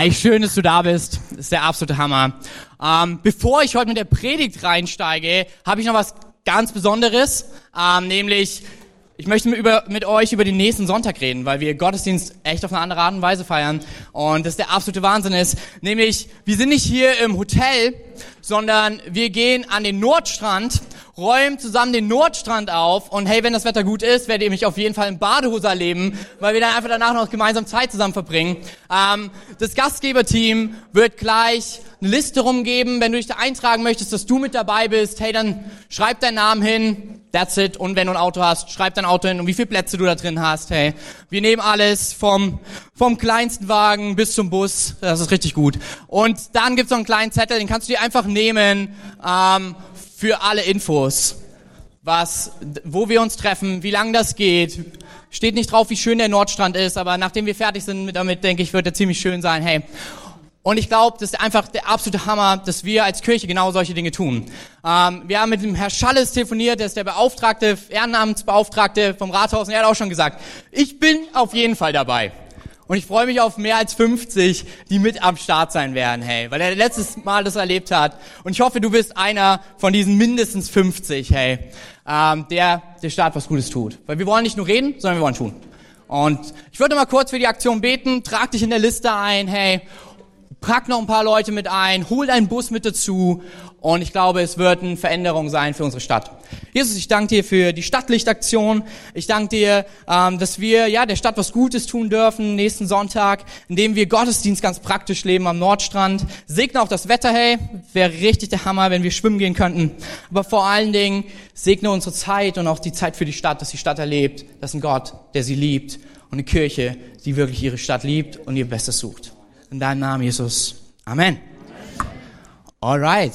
Hey, schön, dass du da bist. Das ist der absolute Hammer. Ähm, bevor ich heute mit der Predigt reinsteige, habe ich noch was ganz Besonderes, ähm, nämlich ich möchte mit, über, mit euch über den nächsten Sonntag reden, weil wir Gottesdienst echt auf eine andere Art und Weise feiern und das der absolute Wahnsinn ist. Nämlich, wir sind nicht hier im Hotel, sondern wir gehen an den Nordstrand räumen zusammen den Nordstrand auf und hey, wenn das Wetter gut ist, werdet ihr mich auf jeden Fall in Badehose erleben, weil wir dann einfach danach noch gemeinsam Zeit zusammen verbringen. Ähm, das Gastgeberteam wird gleich eine Liste rumgeben, wenn du dich da eintragen möchtest, dass du mit dabei bist, hey, dann schreib deinen Namen hin, that's it. Und wenn du ein Auto hast, schreib dein Auto hin und wie viele Plätze du da drin hast, hey. Wir nehmen alles vom, vom kleinsten Wagen bis zum Bus, das ist richtig gut. Und dann gibt's noch einen kleinen Zettel, den kannst du dir einfach nehmen, ähm, für alle Infos, was, wo wir uns treffen, wie lang das geht. Steht nicht drauf, wie schön der Nordstrand ist, aber nachdem wir fertig sind damit, denke ich, wird er ziemlich schön sein. Hey. Und ich glaube, das ist einfach der absolute Hammer, dass wir als Kirche genau solche Dinge tun. Ähm, wir haben mit dem Herr Schalles telefoniert, der ist der Beauftragte, Ehrenamtsbeauftragte vom Rathaus, und er hat auch schon gesagt, ich bin auf jeden Fall dabei. Und ich freue mich auf mehr als 50, die mit am Start sein werden, hey, weil er letztes Mal das erlebt hat. Und ich hoffe, du bist einer von diesen mindestens 50, hey, ähm, der der Staat was Gutes tut. Weil wir wollen nicht nur reden, sondern wir wollen tun. Und ich würde mal kurz für die Aktion beten, trag dich in der Liste ein, hey, pack noch ein paar Leute mit ein, hol deinen Bus mit dazu und ich glaube, es wird eine Veränderung sein für unsere Stadt. Jesus, ich danke dir für die Stadtlichtaktion. Ich danke dir, ähm, dass wir ja der Stadt was Gutes tun dürfen nächsten Sonntag, indem wir Gottesdienst ganz praktisch leben am Nordstrand. Segne auch das Wetter, hey, wäre richtig der Hammer, wenn wir schwimmen gehen könnten. Aber vor allen Dingen segne unsere Zeit und auch die Zeit für die Stadt, dass die Stadt erlebt, dass ein Gott, der sie liebt und eine Kirche, die wirklich ihre Stadt liebt und ihr Bestes sucht. In deinem Namen, Jesus. Amen. Alright.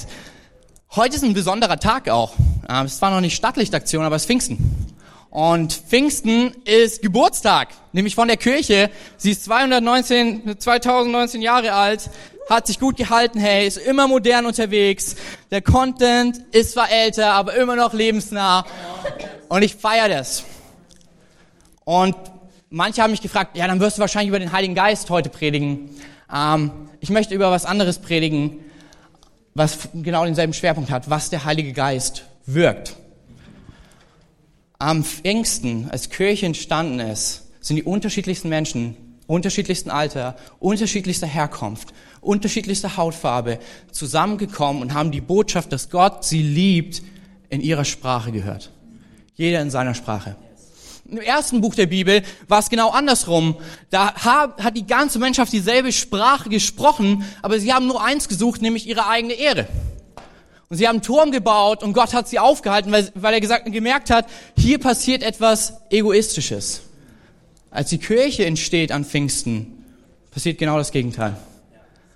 Heute ist ein besonderer Tag auch. Ähm, es war noch nicht Stadtlichtaktion, aber es ist Pfingsten. Und Pfingsten ist Geburtstag, nämlich von der Kirche. Sie ist 219, 2019 Jahre alt, hat sich gut gehalten, hey, ist immer modern unterwegs. Der Content ist zwar älter, aber immer noch lebensnah. Und ich feiere das. Und manche haben mich gefragt, ja, dann wirst du wahrscheinlich über den Heiligen Geist heute predigen. Ähm, ich möchte über was anderes predigen was genau denselben Schwerpunkt hat, was der Heilige Geist wirkt. Am Pfingsten, als Kirche entstanden ist, sind die unterschiedlichsten Menschen, unterschiedlichsten Alter, unterschiedlichster Herkunft, unterschiedlichster Hautfarbe zusammengekommen und haben die Botschaft, dass Gott sie liebt, in ihrer Sprache gehört. Jeder in seiner Sprache. Im ersten Buch der Bibel war es genau andersrum. Da hat die ganze Menschheit dieselbe Sprache gesprochen, aber sie haben nur eins gesucht, nämlich ihre eigene Ehre. Und sie haben einen Turm gebaut und Gott hat sie aufgehalten, weil, weil er gesagt, gemerkt hat, hier passiert etwas Egoistisches. Als die Kirche entsteht an Pfingsten, passiert genau das Gegenteil.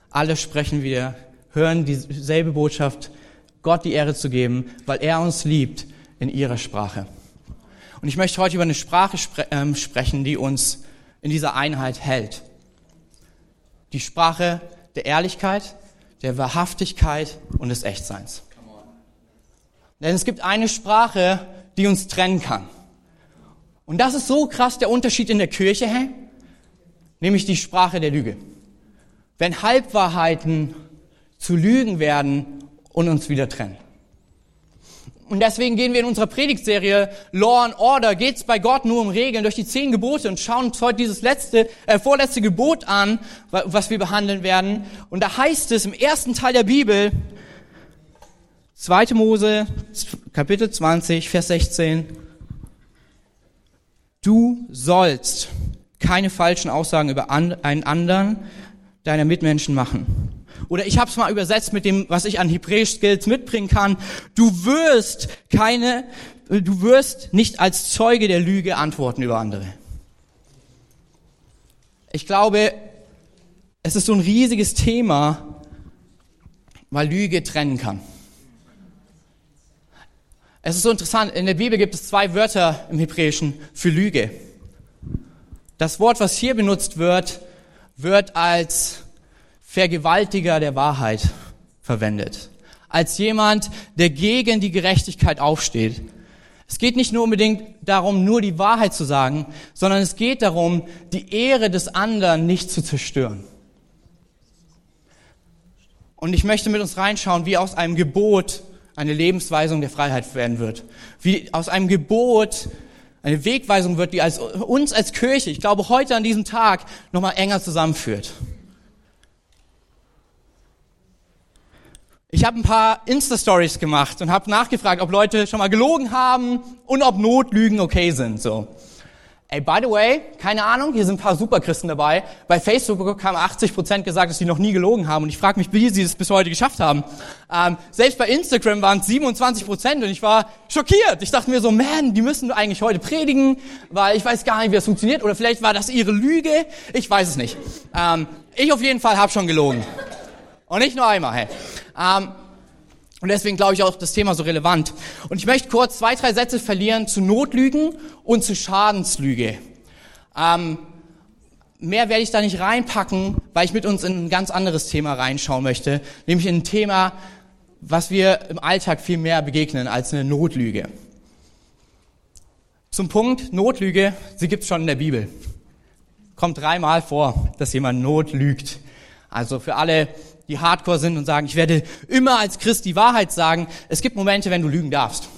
Alle sprechen wieder, hören dieselbe Botschaft, Gott die Ehre zu geben, weil er uns liebt in ihrer Sprache. Und ich möchte heute über eine Sprache spre ähm, sprechen, die uns in dieser Einheit hält. Die Sprache der Ehrlichkeit, der Wahrhaftigkeit und des Echtseins. Denn es gibt eine Sprache, die uns trennen kann. Und das ist so krass der Unterschied in der Kirche, hä? nämlich die Sprache der Lüge. Wenn Halbwahrheiten zu Lügen werden und uns wieder trennen. Und deswegen gehen wir in unserer Predigtserie Law and Order, geht's bei Gott nur um Regeln durch die zehn Gebote und schauen uns heute dieses letzte, äh, vorletzte Gebot an, was wir behandeln werden. Und da heißt es im ersten Teil der Bibel, 2. Mose, Kapitel 20, Vers 16, du sollst keine falschen Aussagen über einen anderen deiner Mitmenschen machen. Oder ich habe es mal übersetzt mit dem, was ich an Hebräisch-Skills mitbringen kann. Du wirst keine, du wirst nicht als Zeuge der Lüge antworten über andere. Ich glaube, es ist so ein riesiges Thema, weil Lüge trennen kann. Es ist so interessant, in der Bibel gibt es zwei Wörter im Hebräischen für Lüge. Das Wort, was hier benutzt wird, wird als Vergewaltiger der Wahrheit verwendet. Als jemand, der gegen die Gerechtigkeit aufsteht. Es geht nicht nur unbedingt darum, nur die Wahrheit zu sagen, sondern es geht darum, die Ehre des anderen nicht zu zerstören. Und ich möchte mit uns reinschauen, wie aus einem Gebot eine Lebensweisung der Freiheit werden wird. Wie aus einem Gebot eine Wegweisung wird, die als, uns als Kirche, ich glaube heute an diesem Tag, nochmal enger zusammenführt. Ich habe ein paar Insta-Stories gemacht und habe nachgefragt, ob Leute schon mal gelogen haben und ob Notlügen okay sind. So. Ey, by the way, keine Ahnung, hier sind ein paar Superchristen dabei. Bei Facebook haben 80 Prozent gesagt, dass sie noch nie gelogen haben. Und ich frage mich, wie sie das bis heute geschafft haben. Ähm, selbst bei Instagram waren es 27 Prozent und ich war schockiert. Ich dachte mir so, man, die müssen eigentlich heute predigen, weil ich weiß gar nicht, wie das funktioniert. Oder vielleicht war das ihre Lüge. Ich weiß es nicht. Ähm, ich auf jeden Fall habe schon gelogen. Und nicht nur einmal, hey. Ähm, und deswegen glaube ich auch das Thema so relevant. Und ich möchte kurz zwei, drei Sätze verlieren zu Notlügen und zu Schadenslüge. Ähm, mehr werde ich da nicht reinpacken, weil ich mit uns in ein ganz anderes Thema reinschauen möchte, nämlich in ein Thema, was wir im Alltag viel mehr begegnen als eine Notlüge. Zum Punkt Notlüge, sie gibt es schon in der Bibel. Kommt dreimal vor, dass jemand Not lügt. Also für alle die hardcore sind und sagen, ich werde immer als Christ die Wahrheit sagen. Es gibt Momente, wenn du lügen darfst.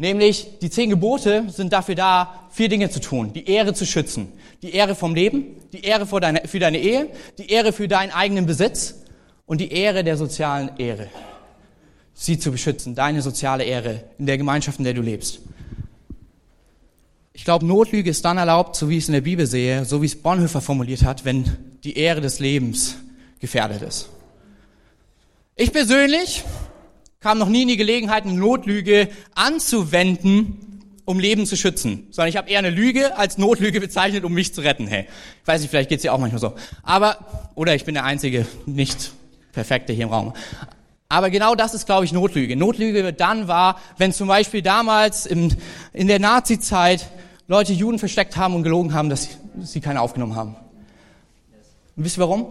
Nämlich, die zehn Gebote sind dafür da, vier Dinge zu tun. Die Ehre zu schützen. Die Ehre vom Leben, die Ehre für deine, für deine Ehe, die Ehre für deinen eigenen Besitz und die Ehre der sozialen Ehre. Sie zu beschützen, deine soziale Ehre in der Gemeinschaft, in der du lebst. Ich glaube, Notlüge ist dann erlaubt, so wie ich es in der Bibel sehe, so wie es Bonhoeffer formuliert hat, wenn die Ehre des Lebens gefährdet ist. Ich persönlich kam noch nie in die Gelegenheit, eine Notlüge anzuwenden, um Leben zu schützen, sondern ich habe eher eine Lüge als Notlüge bezeichnet, um mich zu retten. Hey, ich weiß nicht, vielleicht geht's dir auch manchmal so. Aber oder ich bin der einzige nicht perfekte hier im Raum. Aber genau das ist, glaube ich, Notlüge. Notlüge wird dann wahr, wenn zum Beispiel damals im, in der Nazi-Zeit Leute Juden versteckt haben und gelogen haben, dass sie keine aufgenommen haben. Und wisst ihr warum?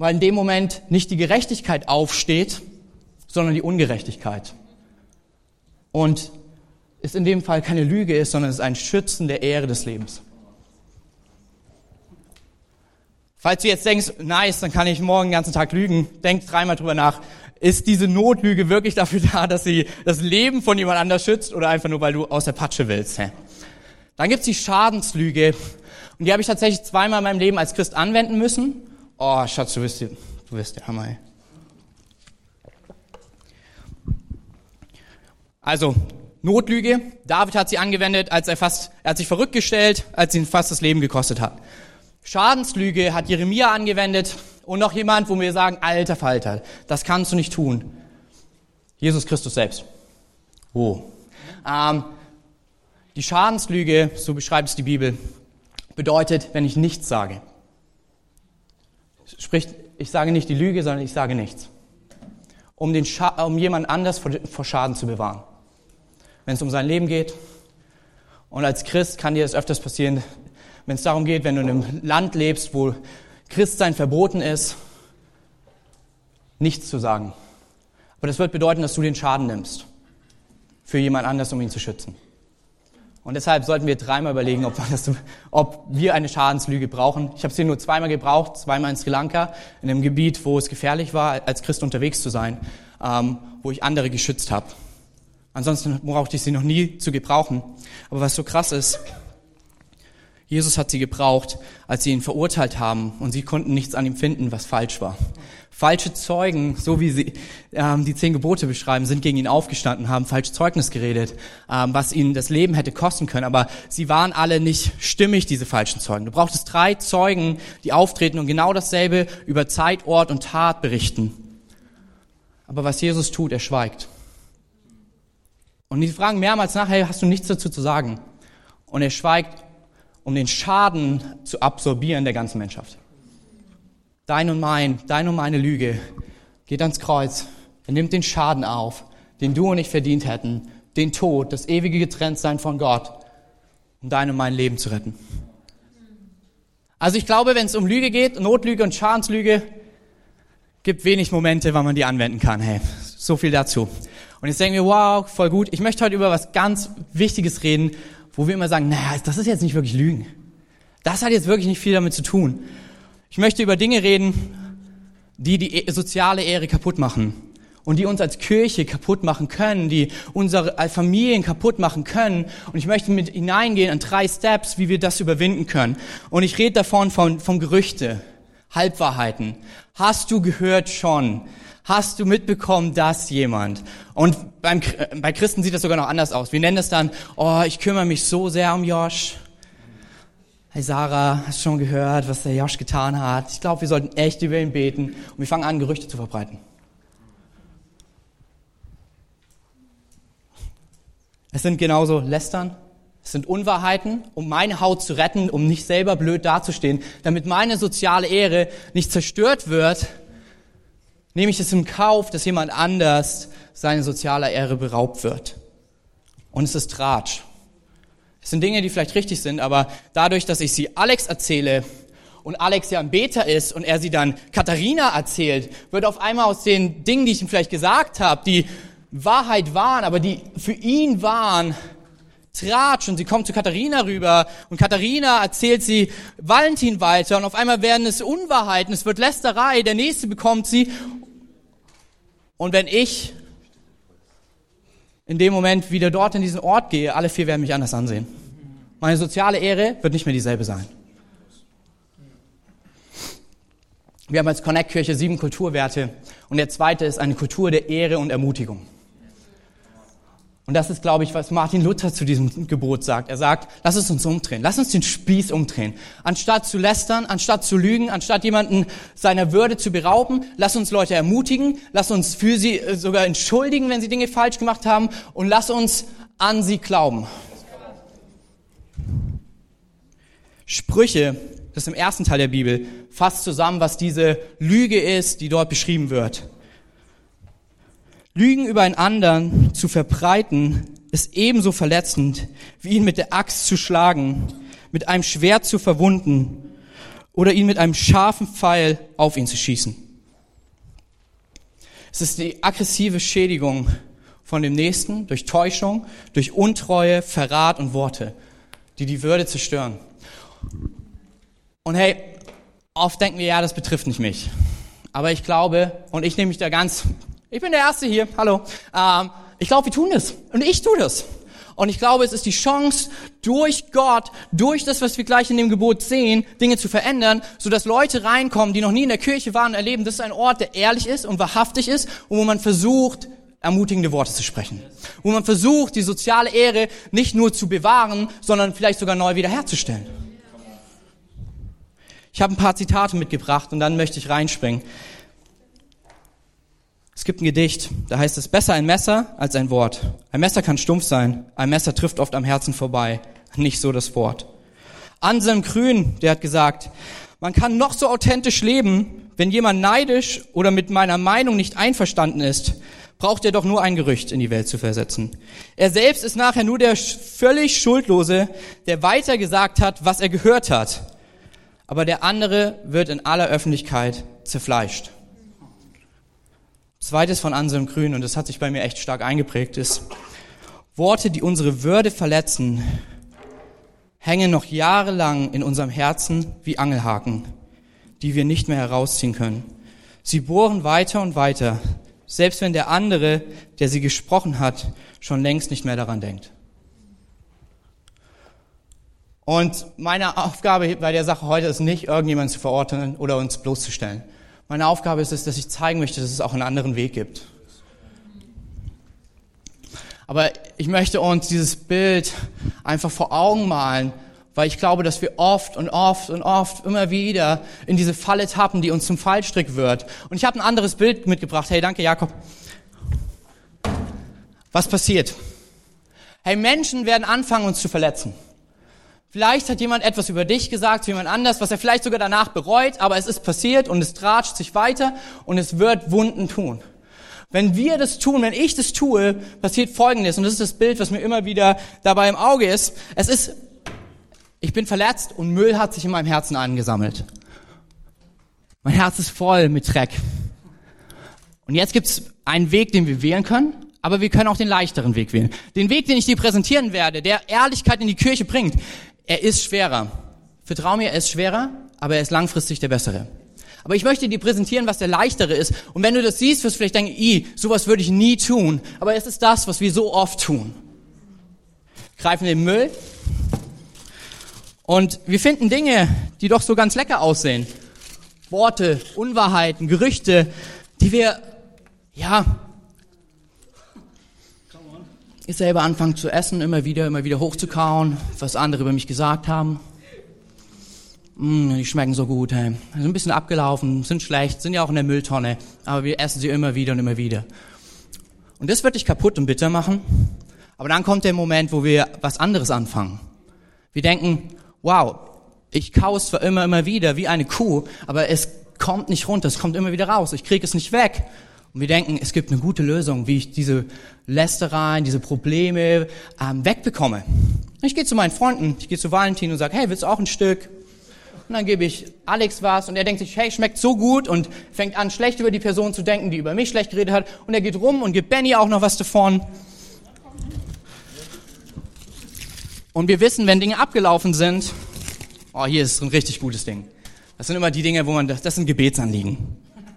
Weil in dem Moment nicht die Gerechtigkeit aufsteht, sondern die Ungerechtigkeit. Und es in dem Fall keine Lüge ist, sondern es ist ein Schützen der Ehre des Lebens. Falls du jetzt denkst, nice, dann kann ich morgen den ganzen Tag lügen, denk dreimal drüber nach. Ist diese Notlüge wirklich dafür da, dass sie das Leben von jemand anders schützt oder einfach nur, weil du aus der Patsche willst? Hä? Dann gibt's die Schadenslüge. Und die habe ich tatsächlich zweimal in meinem Leben als Christ anwenden müssen. Oh, Schatz, du bist, du bist der Hammer. Ey. Also, Notlüge. David hat sie angewendet, als er fast, er hat sich verrückt gestellt, als ihn fast das Leben gekostet hat. Schadenslüge hat Jeremia angewendet und noch jemand, wo wir sagen, alter Falter, das kannst du nicht tun. Jesus Christus selbst. Wo? Ähm, die Schadenslüge, so beschreibt es die Bibel, bedeutet, wenn ich nichts sage. Sprich, ich sage nicht die Lüge, sondern ich sage nichts. Um, den Scha um jemand anders vor, vor Schaden zu bewahren. Wenn es um sein Leben geht. Und als Christ kann dir das öfters passieren, wenn es darum geht, wenn du in einem Land lebst, wo Christsein verboten ist, nichts zu sagen. Aber das wird bedeuten, dass du den Schaden nimmst. Für jemand anders, um ihn zu schützen. Und deshalb sollten wir dreimal überlegen, ob, das, ob wir eine Schadenslüge brauchen. Ich habe sie nur zweimal gebraucht, zweimal in Sri Lanka, in einem Gebiet, wo es gefährlich war, als Christ unterwegs zu sein, ähm, wo ich andere geschützt habe. Ansonsten brauchte ich sie noch nie zu gebrauchen. Aber was so krass ist, Jesus hat sie gebraucht, als sie ihn verurteilt haben und sie konnten nichts an ihm finden, was falsch war. Falsche Zeugen, so wie sie ähm, die zehn Gebote beschreiben, sind gegen ihn aufgestanden, haben falsch Zeugnis geredet, ähm, was ihnen das Leben hätte kosten können. Aber sie waren alle nicht stimmig, diese falschen Zeugen. Du brauchtest drei Zeugen, die auftreten und genau dasselbe über Zeit, Ort und Tat berichten. Aber was Jesus tut, er schweigt. Und die fragen mehrmals nach, hey, hast du nichts dazu zu sagen? Und er schweigt, um den Schaden zu absorbieren der ganzen Menschheit dein und mein, dein und meine Lüge geht ans Kreuz. Er nimmt den Schaden auf, den du und ich verdient hätten, den Tod, das ewige Getrenntsein von Gott, um dein und mein Leben zu retten. Also ich glaube, wenn es um Lüge geht, Notlüge und Schadenslüge, gibt wenig Momente, wann man die anwenden kann. Hey, so viel dazu. Und jetzt denken wir, wow, voll gut. Ich möchte heute über was ganz Wichtiges reden, wo wir immer sagen, naja, das ist jetzt nicht wirklich Lügen. Das hat jetzt wirklich nicht viel damit zu tun. Ich möchte über Dinge reden, die die e- soziale Ehre kaputt machen und die uns als Kirche kaputt machen können, die unsere Familien kaputt machen können. Und ich möchte mit hineingehen an drei Steps, wie wir das überwinden können. Und ich rede davon von, von Gerüchte, Halbwahrheiten. Hast du gehört schon? Hast du mitbekommen, dass jemand? Und beim, bei Christen sieht das sogar noch anders aus. Wir nennen das dann, oh, ich kümmere mich so sehr um Josh. Hey Sarah, hast schon gehört, was der Josh getan hat? Ich glaube, wir sollten echt über ihn beten. Und wir fangen an, Gerüchte zu verbreiten. Es sind genauso Lästern, es sind Unwahrheiten, um meine Haut zu retten, um nicht selber blöd dazustehen, damit meine soziale Ehre nicht zerstört wird, nehme ich es im Kauf, dass jemand anders seine soziale Ehre beraubt wird. Und es ist Tratsch. Es sind Dinge, die vielleicht richtig sind, aber dadurch, dass ich sie Alex erzähle und Alex ja ein Beter ist und er sie dann Katharina erzählt, wird auf einmal aus den Dingen, die ich ihm vielleicht gesagt habe, die Wahrheit waren, aber die für ihn waren, Tratsch und sie kommt zu Katharina rüber und Katharina erzählt sie Valentin weiter und auf einmal werden es Unwahrheiten, es wird Lästerei, der nächste bekommt sie. Und wenn ich in dem Moment wieder dort in diesen Ort gehe, alle vier werden mich anders ansehen. Meine soziale Ehre wird nicht mehr dieselbe sein. Wir haben als Connect-Kirche sieben Kulturwerte und der zweite ist eine Kultur der Ehre und Ermutigung. Und das ist, glaube ich, was Martin Luther zu diesem Gebot sagt. Er sagt, lass es uns umdrehen, lass uns den Spieß umdrehen. Anstatt zu lästern, anstatt zu lügen, anstatt jemanden seiner Würde zu berauben, lass uns Leute ermutigen, lass uns für sie äh, sogar entschuldigen, wenn sie Dinge falsch gemacht haben und lass uns an sie glauben. Sprüche, das ist im ersten Teil der Bibel, fasst zusammen, was diese Lüge ist, die dort beschrieben wird. Lügen über einen anderen zu verbreiten, ist ebenso verletzend, wie ihn mit der Axt zu schlagen, mit einem Schwert zu verwunden oder ihn mit einem scharfen Pfeil auf ihn zu schießen. Es ist die aggressive Schädigung von dem Nächsten durch Täuschung, durch Untreue, Verrat und Worte, die die Würde zerstören. Und hey, oft denken wir, ja, das betrifft nicht mich. Aber ich glaube, und ich nehme mich da ganz ich bin der Erste hier, hallo. Ähm, ich glaube, wir tun das. Und ich tue das. Und ich glaube, es ist die Chance, durch Gott, durch das, was wir gleich in dem Gebot sehen, Dinge zu verändern, sodass Leute reinkommen, die noch nie in der Kirche waren, erleben, das ist ein Ort, der ehrlich ist und wahrhaftig ist und wo man versucht, ermutigende Worte zu sprechen. Wo man versucht, die soziale Ehre nicht nur zu bewahren, sondern vielleicht sogar neu wiederherzustellen. Ich habe ein paar Zitate mitgebracht und dann möchte ich reinspringen. Es gibt ein Gedicht, da heißt es, besser ein Messer als ein Wort. Ein Messer kann stumpf sein, ein Messer trifft oft am Herzen vorbei, nicht so das Wort. Anselm Grün, der hat gesagt, man kann noch so authentisch leben, wenn jemand neidisch oder mit meiner Meinung nicht einverstanden ist, braucht er doch nur ein Gerücht in die Welt zu versetzen. Er selbst ist nachher nur der völlig Schuldlose, der weiter gesagt hat, was er gehört hat. Aber der andere wird in aller Öffentlichkeit zerfleischt. Zweites von Anselm Grün, und das hat sich bei mir echt stark eingeprägt, ist, Worte, die unsere Würde verletzen, hängen noch jahrelang in unserem Herzen wie Angelhaken, die wir nicht mehr herausziehen können. Sie bohren weiter und weiter, selbst wenn der andere, der sie gesprochen hat, schon längst nicht mehr daran denkt. Und meine Aufgabe bei der Sache heute ist nicht, irgendjemanden zu verordnen oder uns bloßzustellen. Meine Aufgabe ist es, dass ich zeigen möchte, dass es auch einen anderen Weg gibt. Aber ich möchte uns dieses Bild einfach vor Augen malen, weil ich glaube, dass wir oft und oft und oft immer wieder in diese Falle tappen, die uns zum Fallstrick wird. Und ich habe ein anderes Bild mitgebracht. Hey, danke Jakob. Was passiert? Hey, Menschen werden anfangen, uns zu verletzen. Vielleicht hat jemand etwas über dich gesagt zu jemand anders, was er vielleicht sogar danach bereut, aber es ist passiert und es tratscht sich weiter und es wird Wunden tun. Wenn wir das tun, wenn ich das tue, passiert Folgendes und das ist das Bild, was mir immer wieder dabei im Auge ist. Es ist, ich bin verletzt und Müll hat sich in meinem Herzen angesammelt. Mein Herz ist voll mit Dreck. Und jetzt gibt es einen Weg, den wir wählen können, aber wir können auch den leichteren Weg wählen. Den Weg, den ich dir präsentieren werde, der Ehrlichkeit in die Kirche bringt, er ist schwerer. Vertrau mir, er ist schwerer, aber er ist langfristig der bessere. Aber ich möchte dir präsentieren, was der leichtere ist. Und wenn du das siehst, wirst du vielleicht denken, i, sowas würde ich nie tun. Aber es ist das, was wir so oft tun. Greifen den Müll. Und wir finden Dinge, die doch so ganz lecker aussehen. Worte, Unwahrheiten, Gerüchte, die wir, ja, ich selber anfangen zu essen, immer wieder, immer wieder hochzukauen, was andere über mich gesagt haben. Mm, die schmecken so gut, hey. Sind ein bisschen abgelaufen, sind schlecht, sind ja auch in der Mülltonne, aber wir essen sie immer wieder und immer wieder. Und das wird dich kaputt und bitter machen. Aber dann kommt der Moment, wo wir was anderes anfangen. Wir denken, wow, ich kau es zwar immer, immer wieder wie eine Kuh, aber es kommt nicht runter, es kommt immer wieder raus, ich kriege es nicht weg. Und wir denken, es gibt eine gute Lösung, wie ich diese Lästereien, diese Probleme ähm, wegbekomme. Ich gehe zu meinen Freunden, ich gehe zu Valentin und sage, hey, willst du auch ein Stück? Und dann gebe ich Alex was und er denkt sich, hey, schmeckt so gut und fängt an, schlecht über die Person zu denken, die über mich schlecht geredet hat. Und er geht rum und gibt Benny auch noch was davon. Und wir wissen, wenn Dinge abgelaufen sind, oh, hier ist ein richtig gutes Ding. Das sind immer die Dinge, wo man, das, das sind Gebetsanliegen.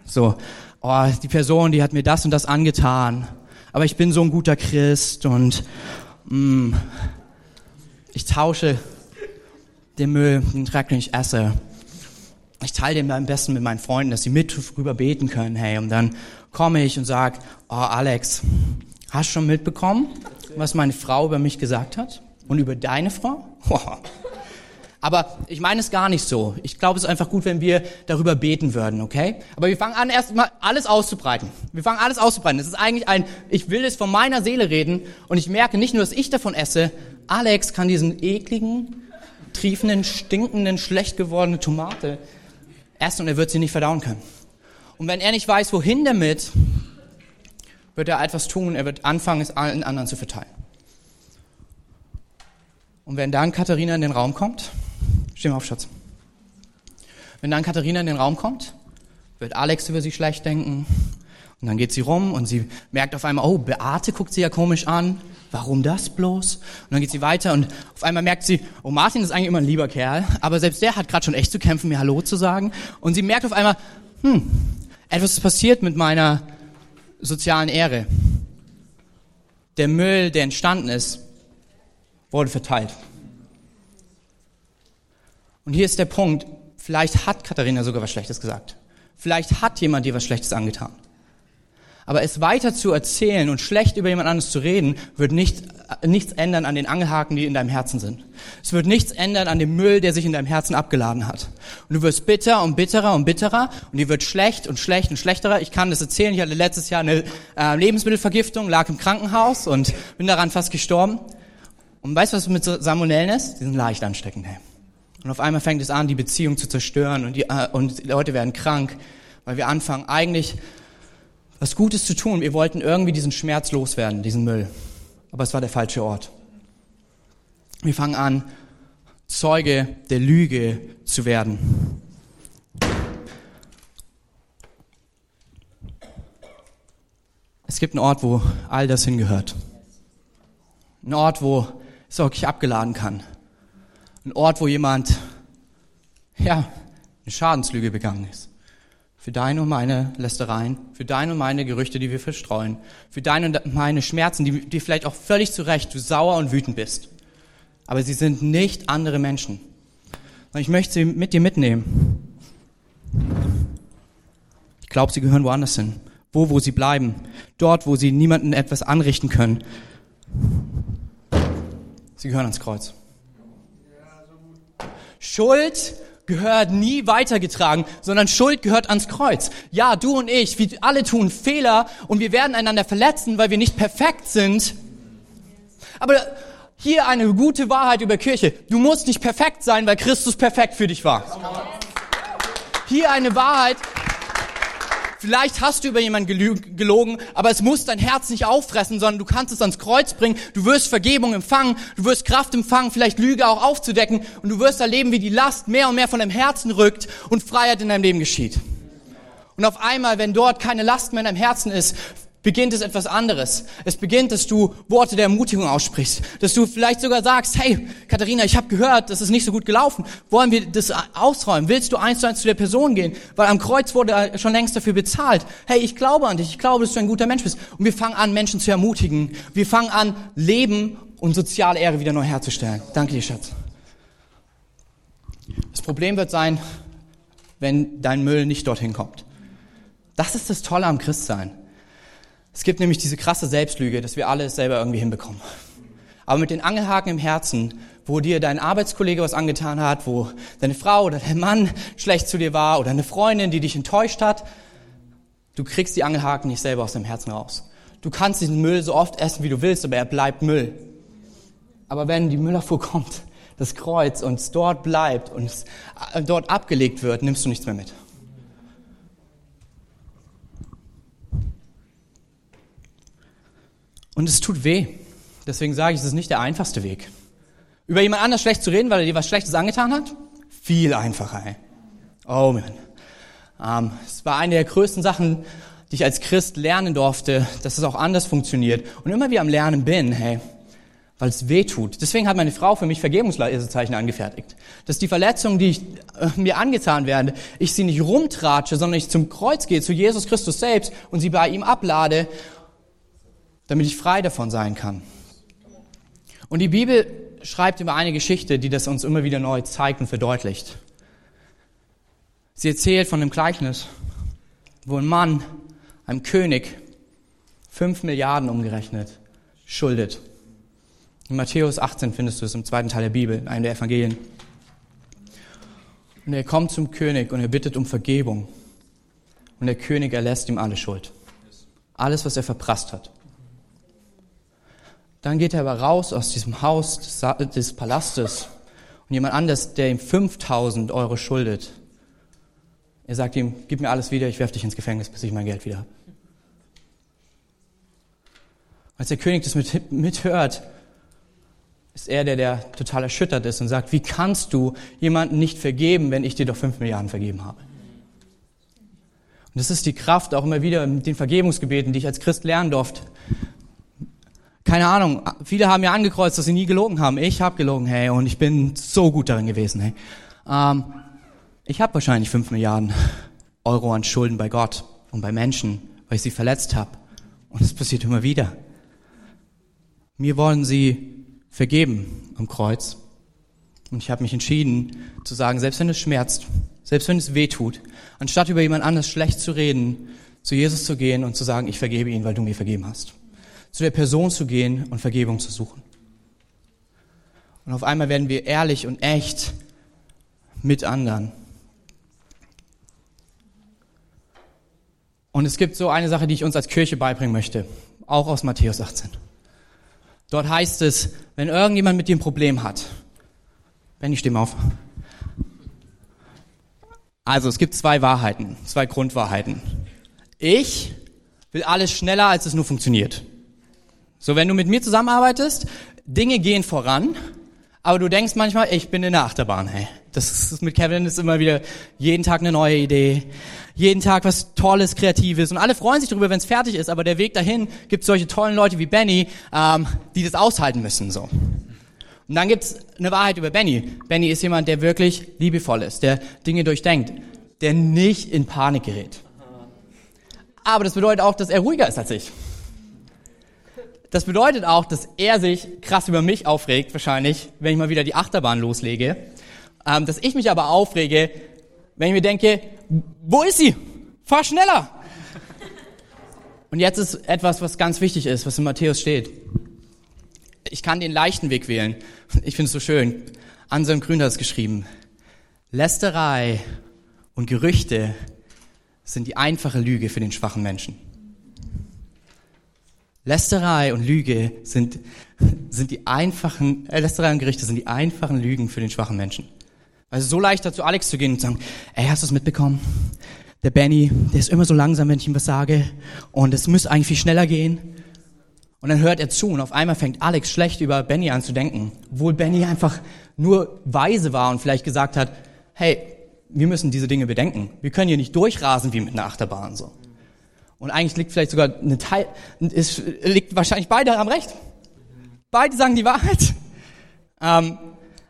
So, oh, die Person, die hat mir das und das angetan, aber ich bin so ein guter Christ und mm, ich tausche den Müll, den Dreck, den ich esse. Ich teile den am besten mit meinen Freunden, dass sie mit drüber beten können. Hey, und dann komme ich und sag, oh Alex, hast schon mitbekommen, was meine Frau über mich gesagt hat? Und über deine Frau? Aber ich meine es gar nicht so. Ich glaube, es ist einfach gut, wenn wir darüber beten würden, okay? Aber wir fangen an, erstmal alles auszubreiten. Wir fangen alles auszubreiten. Es ist eigentlich ein, ich will es von meiner Seele reden und ich merke nicht nur, dass ich davon esse, Alex kann diesen ekligen, triefenden, stinkenden, schlecht gewordene Tomate essen und er wird sie nicht verdauen können. Und wenn er nicht weiß, wohin damit, wird er etwas tun, er wird anfangen, es allen anderen zu verteilen. Und wenn dann Katharina in den Raum kommt, steh mal auf, Schatz. Wenn dann Katharina in den Raum kommt, wird Alex über sie schlecht denken. Und dann geht sie rum und sie merkt auf einmal, oh, Beate guckt sie ja komisch an warum das bloß? Und dann geht sie weiter und auf einmal merkt sie, oh, Martin ist eigentlich immer ein lieber Kerl, aber selbst der hat gerade schon echt zu kämpfen, mir Hallo zu sagen. Und sie merkt auf einmal, hm, etwas ist passiert mit meiner sozialen Ehre. Der Müll, der entstanden ist, wurde verteilt. Und hier ist der Punkt, vielleicht hat Katharina sogar was Schlechtes gesagt. Vielleicht hat jemand dir was Schlechtes angetan. Aber es weiter zu erzählen und schlecht über jemand anderes zu reden, wird nicht, nichts ändern an den Angelhaken, die in deinem Herzen sind. Es wird nichts ändern an dem Müll, der sich in deinem Herzen abgeladen hat. Und du wirst bitter und bitterer und bitterer und die wird schlecht und schlecht und schlechterer. Ich kann das erzählen. Ich hatte letztes Jahr eine äh, Lebensmittelvergiftung, lag im Krankenhaus und bin daran fast gestorben. Und weißt du, was mit Salmonellen ist? Die sind leicht ansteckend. Hey. Und auf einmal fängt es an, die Beziehung zu zerstören und die, äh, und die Leute werden krank, weil wir anfangen eigentlich was Gutes zu tun. Wir wollten irgendwie diesen Schmerz loswerden, diesen Müll. Aber es war der falsche Ort. Wir fangen an, Zeuge der Lüge zu werden. Es gibt einen Ort, wo all das hingehört. Ein Ort, wo es wirklich abgeladen kann. Ein Ort, wo jemand, ja, eine Schadenslüge begangen ist für deine und meine Lästereien, für deine und meine Gerüchte, die wir verstreuen, für deine und meine Schmerzen, die, die vielleicht auch völlig zu Recht du sauer und wütend bist. Aber sie sind nicht andere Menschen. Und ich möchte sie mit dir mitnehmen. Ich glaube, sie gehören woanders hin. Wo, wo sie bleiben. Dort, wo sie niemanden etwas anrichten können. Sie gehören ans Kreuz. Schuld gehört nie weitergetragen, sondern Schuld gehört ans Kreuz. Ja, du und ich, wir alle tun Fehler und wir werden einander verletzen, weil wir nicht perfekt sind. Aber hier eine gute Wahrheit über Kirche. Du musst nicht perfekt sein, weil Christus perfekt für dich war. Hier eine Wahrheit, Vielleicht hast du über jemanden gelogen, aber es muss dein Herz nicht auffressen, sondern du kannst es ans Kreuz bringen. Du wirst Vergebung empfangen, du wirst Kraft empfangen, vielleicht Lüge auch aufzudecken und du wirst erleben, wie die Last mehr und mehr von deinem Herzen rückt und Freiheit in deinem Leben geschieht. Und auf einmal, wenn dort keine Last mehr in deinem Herzen ist, beginnt es etwas anderes. Es beginnt, dass du Worte der Ermutigung aussprichst, dass du vielleicht sogar sagst, hey, Katharina, ich habe gehört, das ist nicht so gut gelaufen. Wollen wir das ausräumen? Willst du eins zu eins zu der Person gehen? Weil am Kreuz wurde schon längst dafür bezahlt. Hey, ich glaube an dich, ich glaube, dass du ein guter Mensch bist. Und wir fangen an, Menschen zu ermutigen. Wir fangen an, Leben und soziale Ehre wieder neu herzustellen. Danke dir, Schatz. Das Problem wird sein, wenn dein Müll nicht dorthin kommt. Das ist das Tolle am Christsein. Es gibt nämlich diese krasse Selbstlüge, dass wir alles selber irgendwie hinbekommen. Aber mit den Angelhaken im Herzen, wo dir dein Arbeitskollege was angetan hat, wo deine Frau oder dein Mann schlecht zu dir war oder eine Freundin, die dich enttäuscht hat, du kriegst die Angelhaken nicht selber aus deinem Herzen raus. Du kannst diesen Müll so oft essen, wie du willst, aber er bleibt Müll. Aber wenn die Müllabfuhr kommt, das Kreuz und es dort bleibt und es äh, dort abgelegt wird, nimmst du nichts mehr mit. Und es tut weh. Deswegen sage ich, es ist nicht der einfachste Weg. Über jemand anders schlecht zu reden, weil er dir was Schlechtes angetan hat? Viel einfacher, ey. Oh man. Ähm, es war eine der größten Sachen, die ich als Christ lernen durfte, dass es auch anders funktioniert. Und immer wie am Lernen bin, hey, weil es weh tut. Deswegen hat meine Frau für mich Vergebungslesezeichen angefertigt. Dass die Verletzungen, die ich, äh, mir angetan werden, ich sie nicht rumtratsche, sondern ich zum Kreuz gehe, zu Jesus Christus selbst und sie bei ihm ablade damit ich frei davon sein kann. Und die Bibel schreibt über eine Geschichte, die das uns immer wieder neu zeigt und verdeutlicht. Sie erzählt von einem Gleichnis, wo ein Mann einem König fünf Milliarden umgerechnet schuldet. In Matthäus 18 findest du es im zweiten Teil der Bibel, in einem der Evangelien. Und er kommt zum König und er bittet um Vergebung. Und der König erlässt ihm alle Schuld. Alles, was er verprasst hat. Dann geht er aber raus aus diesem Haus des, des Palastes und jemand anders, der ihm 5000 Euro schuldet, er sagt ihm, gib mir alles wieder, ich werfe dich ins Gefängnis, bis ich mein Geld wieder habe. Als der König das mit, mithört, ist er der, der total erschüttert ist und sagt, wie kannst du jemanden nicht vergeben, wenn ich dir doch fünf Milliarden vergeben habe? Und das ist die Kraft auch immer wieder mit den Vergebungsgebeten, die ich als Christ lernen durfte keine Ahnung, viele haben ja angekreuzt, dass sie nie gelogen haben. Ich habe gelogen, hey, und ich bin so gut darin gewesen, hey. Ähm, ich habe wahrscheinlich fünf Milliarden Euro an Schulden bei Gott und bei Menschen, weil ich sie verletzt habe. Und es passiert immer wieder. Mir wollen sie vergeben am Kreuz. Und ich habe mich entschieden zu sagen, selbst wenn es schmerzt, selbst wenn es weh tut, anstatt über jemand anders schlecht zu reden, zu Jesus zu gehen und zu sagen, ich vergebe ihn, weil du mir vergeben hast zu der Person zu gehen und Vergebung zu suchen. Und auf einmal werden wir ehrlich und echt mit anderen. Und es gibt so eine Sache, die ich uns als Kirche beibringen möchte, auch aus Matthäus 18. Dort heißt es, wenn irgendjemand mit dir ein Problem hat, Benny, stimme auf. Also es gibt zwei Wahrheiten, zwei Grundwahrheiten. Ich will alles schneller, als es nur funktioniert. So, wenn du mit mir zusammenarbeitest, Dinge gehen voran, aber du denkst manchmal, ich bin in der Achterbahn, hey. Das ist mit Kevin ist immer wieder jeden Tag eine neue Idee, jeden Tag was Tolles, Kreatives und alle freuen sich darüber, wenn es fertig ist, aber der Weg dahin gibt solche tollen Leute wie Benny, ähm, die das aushalten müssen, so. Und dann gibt's eine Wahrheit über Benny. Benny ist jemand, der wirklich liebevoll ist, der Dinge durchdenkt, der nicht in Panik gerät. Aber das bedeutet auch, dass er ruhiger ist als ich. Das bedeutet auch, dass er sich krass über mich aufregt, wahrscheinlich, wenn ich mal wieder die Achterbahn loslege. Ähm, dass ich mich aber aufrege, wenn ich mir denke, wo ist sie? Fahr schneller! Und jetzt ist etwas, was ganz wichtig ist, was in Matthäus steht. Ich kann den leichten Weg wählen. Ich finde es so schön. Anselm Grün hat es geschrieben. Lästerei und Gerüchte sind die einfache Lüge für den schwachen Menschen. Lästerei und Lüge sind, sind die einfachen, äh, Lästerei und Gerichte sind die einfachen Lügen für den schwachen Menschen. Also so leichter zu Alex zu gehen und zu sagen, ey, hast du es mitbekommen? Der Benny, der ist immer so langsam, wenn ich ihm was sage. Und es müsste eigentlich viel schneller gehen. Und dann hört er zu und auf einmal fängt Alex schlecht über Benny an zu denken. Obwohl Benny einfach nur weise war und vielleicht gesagt hat, hey, wir müssen diese Dinge bedenken. Wir können hier nicht durchrasen wie mit einer Achterbahn so. Und eigentlich liegt vielleicht sogar eine Teil, es liegt wahrscheinlich beide am Recht. Beide sagen die Wahrheit. Ähm,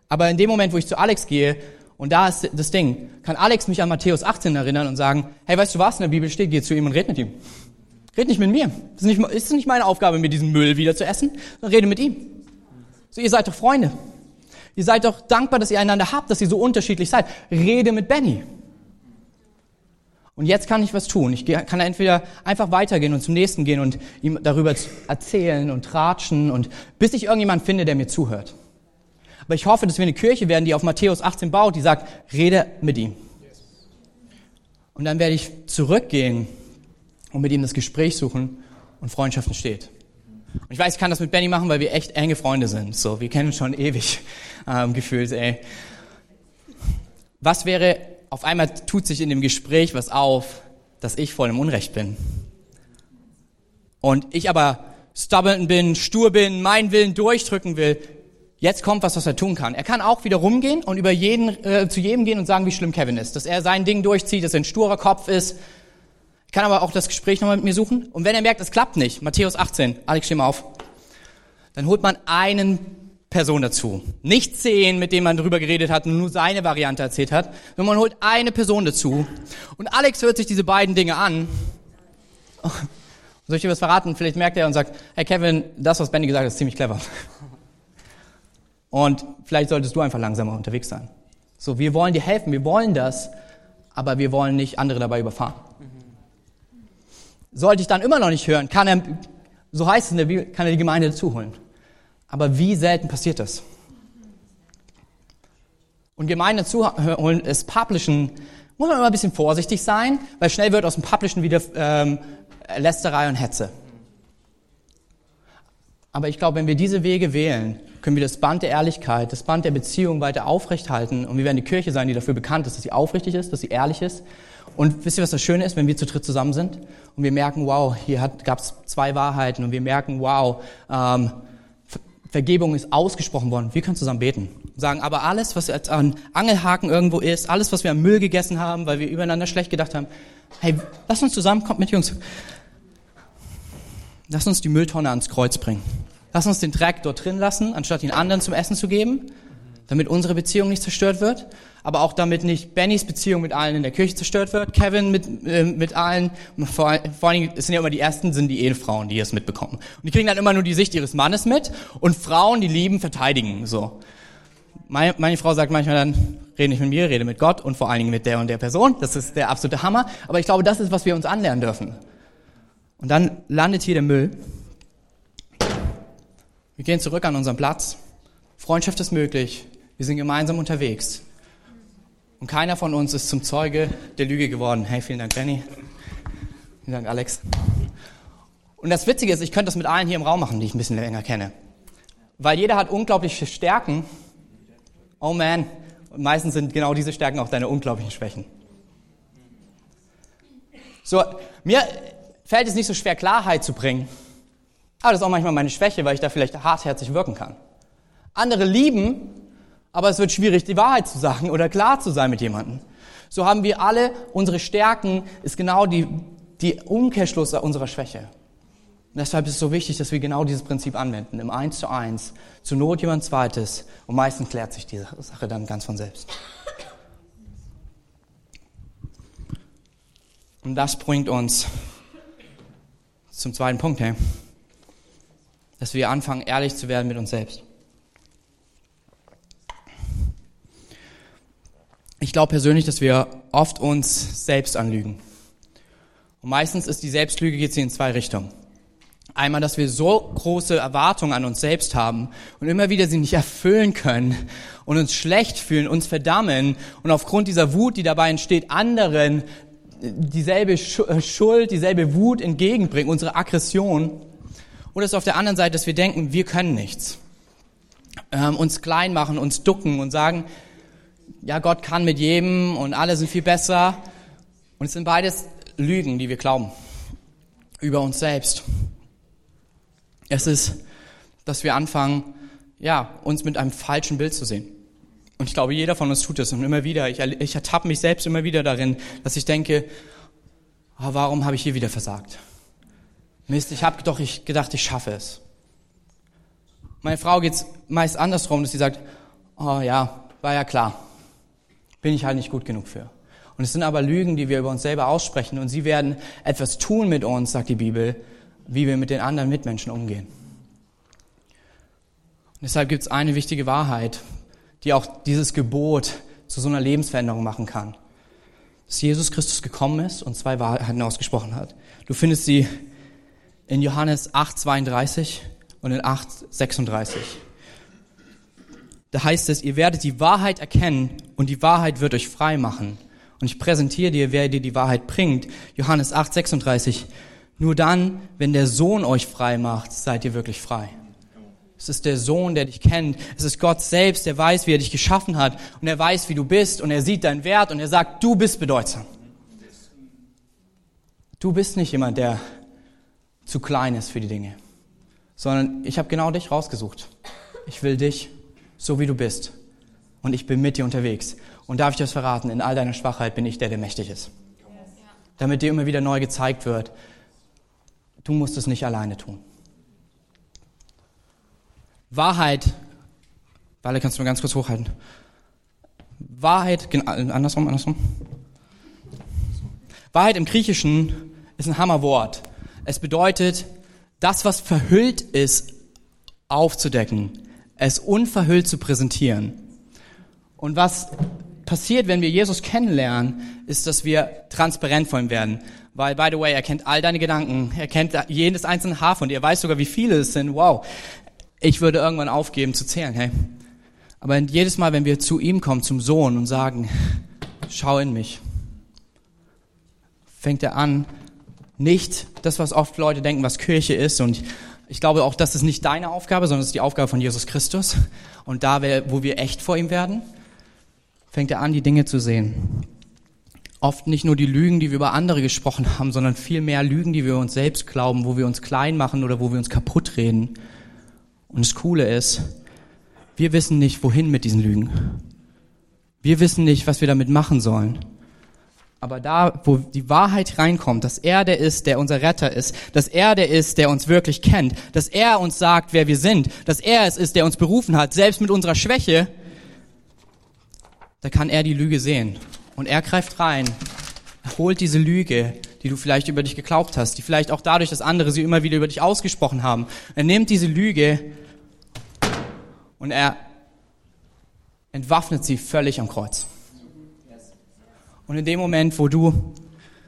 aber in dem Moment, wo ich zu Alex gehe, und da ist das Ding, kann Alex mich an Matthäus 18 erinnern und sagen, hey, weißt du was, in der Bibel steht, geh zu ihm und red mit ihm. Red nicht mit mir. Das ist nicht, ist nicht meine Aufgabe, mir diesen Müll wieder zu essen, sondern rede mit ihm. So, ihr seid doch Freunde. Ihr seid doch dankbar, dass ihr einander habt, dass ihr so unterschiedlich seid. Rede mit Benny. Und jetzt kann ich was tun. Ich kann entweder einfach weitergehen und zum nächsten gehen und ihm darüber erzählen und tratschen und bis ich irgendjemand finde, der mir zuhört. Aber ich hoffe, dass wir eine Kirche werden, die auf Matthäus 18 baut, die sagt, rede mit ihm. Und dann werde ich zurückgehen und mit ihm das Gespräch suchen und Freundschaft entsteht. Und ich weiß, ich kann das mit Benny machen, weil wir echt enge Freunde sind. So, wir kennen uns schon ewig ähm, gefühlt, ey. Was wäre, auf einmal tut sich in dem Gespräch was auf, dass ich voll im Unrecht bin. Und ich aber stubborn bin, stur bin, meinen Willen durchdrücken will. Jetzt kommt was, was er tun kann. Er kann auch wieder rumgehen und über jeden, äh, zu jedem gehen und sagen, wie schlimm Kevin ist. Dass er sein Ding durchzieht, dass er ein sturer Kopf ist, kann aber auch das Gespräch nochmal mit mir suchen. Und wenn er merkt, es klappt nicht, Matthäus 18, Alex, steh mal auf, dann holt man einen Person dazu. Nicht zehn, mit denen man drüber geredet hat und nur seine Variante erzählt hat, sondern man holt eine Person dazu. Und Alex hört sich diese beiden Dinge an. Soll ich dir was verraten? Vielleicht merkt er und sagt, hey Kevin, das, was Benny gesagt hat, ist ziemlich clever. Und vielleicht solltest du einfach langsamer unterwegs sein. So, wir wollen dir helfen, wir wollen das, aber wir wollen nicht andere dabei überfahren. Sollte ich dann immer noch nicht hören, kann er, so heißt es in der Bibel, kann er die Gemeinde dazuholen. Aber wie selten passiert das? Und Gemeinde dazuholen ist Publishen, muss man immer ein bisschen vorsichtig sein, weil schnell wird aus dem Publishen wieder ähm, Lästerei und Hetze. Aber ich glaube, wenn wir diese Wege wählen, können wir das Band der Ehrlichkeit, das Band der Beziehung weiter aufrechthalten und wir werden die Kirche sein, die dafür bekannt ist, dass sie aufrichtig ist, dass sie ehrlich ist und wisst ihr, was das Schöne ist, wenn wir zu dritt zusammen sind und wir merken, wow, hier gab es zwei Wahrheiten und wir merken, wow, ähm, Vergebung ist ausgesprochen worden. Wir können zusammen beten. Sagen, aber alles, was jetzt an Angelhaken irgendwo ist, alles, was wir am Müll gegessen haben, weil wir übereinander schlecht gedacht haben, hey, lass uns zusammen, kommt mit Jungs. Lass uns die Mülltonne ans Kreuz bringen. Lass uns den Dreck dort drin lassen, anstatt ihn anderen zum Essen zu geben damit unsere Beziehung nicht zerstört wird, aber auch damit nicht Bennys Beziehung mit allen in der Kirche zerstört wird, Kevin mit, äh, mit allen, vor, vor allen Dingen, sind ja immer die ersten, sind die Ehefrauen, die es mitbekommen. Und die kriegen dann immer nur die Sicht ihres Mannes mit und Frauen, die lieben, verteidigen, so. Meine, meine Frau sagt manchmal dann, rede nicht mit mir, rede mit Gott und vor allen Dingen mit der und der Person. Das ist der absolute Hammer. Aber ich glaube, das ist, was wir uns anlernen dürfen. Und dann landet hier der Müll. Wir gehen zurück an unseren Platz. Freundschaft ist möglich. Wir sind gemeinsam unterwegs. Und keiner von uns ist zum Zeuge der Lüge geworden. Hey, vielen Dank, Benny. Vielen Dank, Alex. Und das Witzige ist, ich könnte das mit allen hier im Raum machen, die ich ein bisschen länger kenne. Weil jeder hat unglaubliche Stärken. Oh man. Und meistens sind genau diese Stärken auch deine unglaublichen Schwächen. So, mir fällt es nicht so schwer, Klarheit zu bringen. Aber das ist auch manchmal meine Schwäche, weil ich da vielleicht hartherzig wirken kann. Andere lieben, aber es wird schwierig, die Wahrheit zu sagen oder klar zu sein mit jemandem. So haben wir alle, unsere Stärken ist genau die, die Umkehrschluss unserer Schwäche. Und deshalb ist es so wichtig, dass wir genau dieses Prinzip anwenden, im Eins zu Eins, zur Not jemand Zweites und meistens klärt sich die Sache dann ganz von selbst. Und das bringt uns zum zweiten Punkt, hey, dass wir anfangen, ehrlich zu werden mit uns selbst. Ich glaube persönlich, dass wir oft uns selbst anlügen. Und meistens ist die Selbstlüge geht sie in zwei Richtungen. Einmal, dass wir so große Erwartungen an uns selbst haben und immer wieder sie nicht erfüllen können und uns schlecht fühlen, uns verdammen und aufgrund dieser Wut, die dabei entsteht, anderen dieselbe äh, Schuld, dieselbe Wut entgegenbringen, unsere Aggression. Oder ist auf der anderen Seite, dass wir denken, wir können nichts. Ähm, uns klein machen, uns ducken und sagen, ja, Gott kann mit jedem und alle sind viel besser. Und es sind beides Lügen, die wir glauben über uns selbst. Es ist, dass wir anfangen, ja, uns mit einem falschen Bild zu sehen. Und ich glaube, jeder von uns tut das und immer wieder. Ich, ich ertappe mich selbst immer wieder darin, dass ich denke, oh, warum habe ich hier wieder versagt? Mist, ich habe doch ich gedacht, ich schaffe es. Meine Frau geht's meist andersrum, dass sie sagt, oh ja, war ja klar, bin ich halt nicht gut genug für. Und es sind aber Lügen, die wir über uns selber aussprechen und sie werden etwas tun mit uns, sagt die Bibel, wie wir mit den anderen Mitmenschen umgehen. Und deshalb gibt es eine wichtige Wahrheit, die auch dieses Gebot zu so einer Lebensveränderung machen kann. Dass Jesus Christus gekommen ist und zwei Wahrheiten ausgesprochen hat. Du findest sie in Johannes 8, 32 und in 8, 36. Da heißt es, ihr werdet die Wahrheit erkennen und die Wahrheit wird euch frei machen. Und ich präsentiere dir, wer dir die Wahrheit bringt. Johannes 8, 36. Nur dann, wenn der Sohn euch frei macht, seid ihr wirklich frei. Es ist der Sohn, der dich kennt. Es ist Gott selbst, der weiß, wie er dich geschaffen hat. Und er weiß, wie du bist. Und er sieht deinen Wert. Und er sagt, du bist bedeutsam. Du bist nicht jemand, der zu klein ist für die Dinge. Sondern ich habe genau dich rausgesucht. Ich will dich, so wie du bist. Und ich bin mit dir unterwegs. Und darf ich das verraten, in all deiner Schwachheit bin ich der, der mächtig ist. Damit dir immer wieder neu gezeigt wird, du musst es nicht alleine tun. Wahrheit, Wale, kannst du nur ganz kurz hochhalten. Wahrheit, andersrum, andersrum. Wahrheit im Griechischen ist ein Hammerwort. Es bedeutet, das, was verhüllt ist, aufzudecken, es unverhüllt zu präsentieren. Und was passiert, wenn wir Jesus kennenlernen, ist, dass wir transparent von ihm werden. Weil, by the way, er kennt all deine Gedanken, er kennt jedes einzelne Haar von dir, er weiß sogar, wie viele es sind. Wow. Ich würde irgendwann aufgeben zu zählen, hey. Aber jedes Mal, wenn wir zu ihm kommen, zum Sohn und sagen, schau in mich, fängt er an, nicht das, was oft Leute denken, was Kirche ist. Und ich glaube auch, das ist nicht deine Aufgabe, sondern es ist die Aufgabe von Jesus Christus. Und da, wo wir echt vor ihm werden, fängt er an, die Dinge zu sehen. Oft nicht nur die Lügen, die wir über andere gesprochen haben, sondern viel mehr Lügen, die wir uns selbst glauben, wo wir uns klein machen oder wo wir uns kaputt reden. Und das Coole ist, wir wissen nicht, wohin mit diesen Lügen. Wir wissen nicht, was wir damit machen sollen. Aber da, wo die Wahrheit reinkommt, dass er der ist, der unser Retter ist, dass er der ist, der uns wirklich kennt, dass er uns sagt, wer wir sind, dass er es ist, der uns berufen hat, selbst mit unserer Schwäche, da kann er die Lüge sehen. Und er greift rein, holt diese Lüge, die du vielleicht über dich geglaubt hast, die vielleicht auch dadurch, dass andere sie immer wieder über dich ausgesprochen haben. Er nimmt diese Lüge und er entwaffnet sie völlig am Kreuz. Und in dem Moment, wo du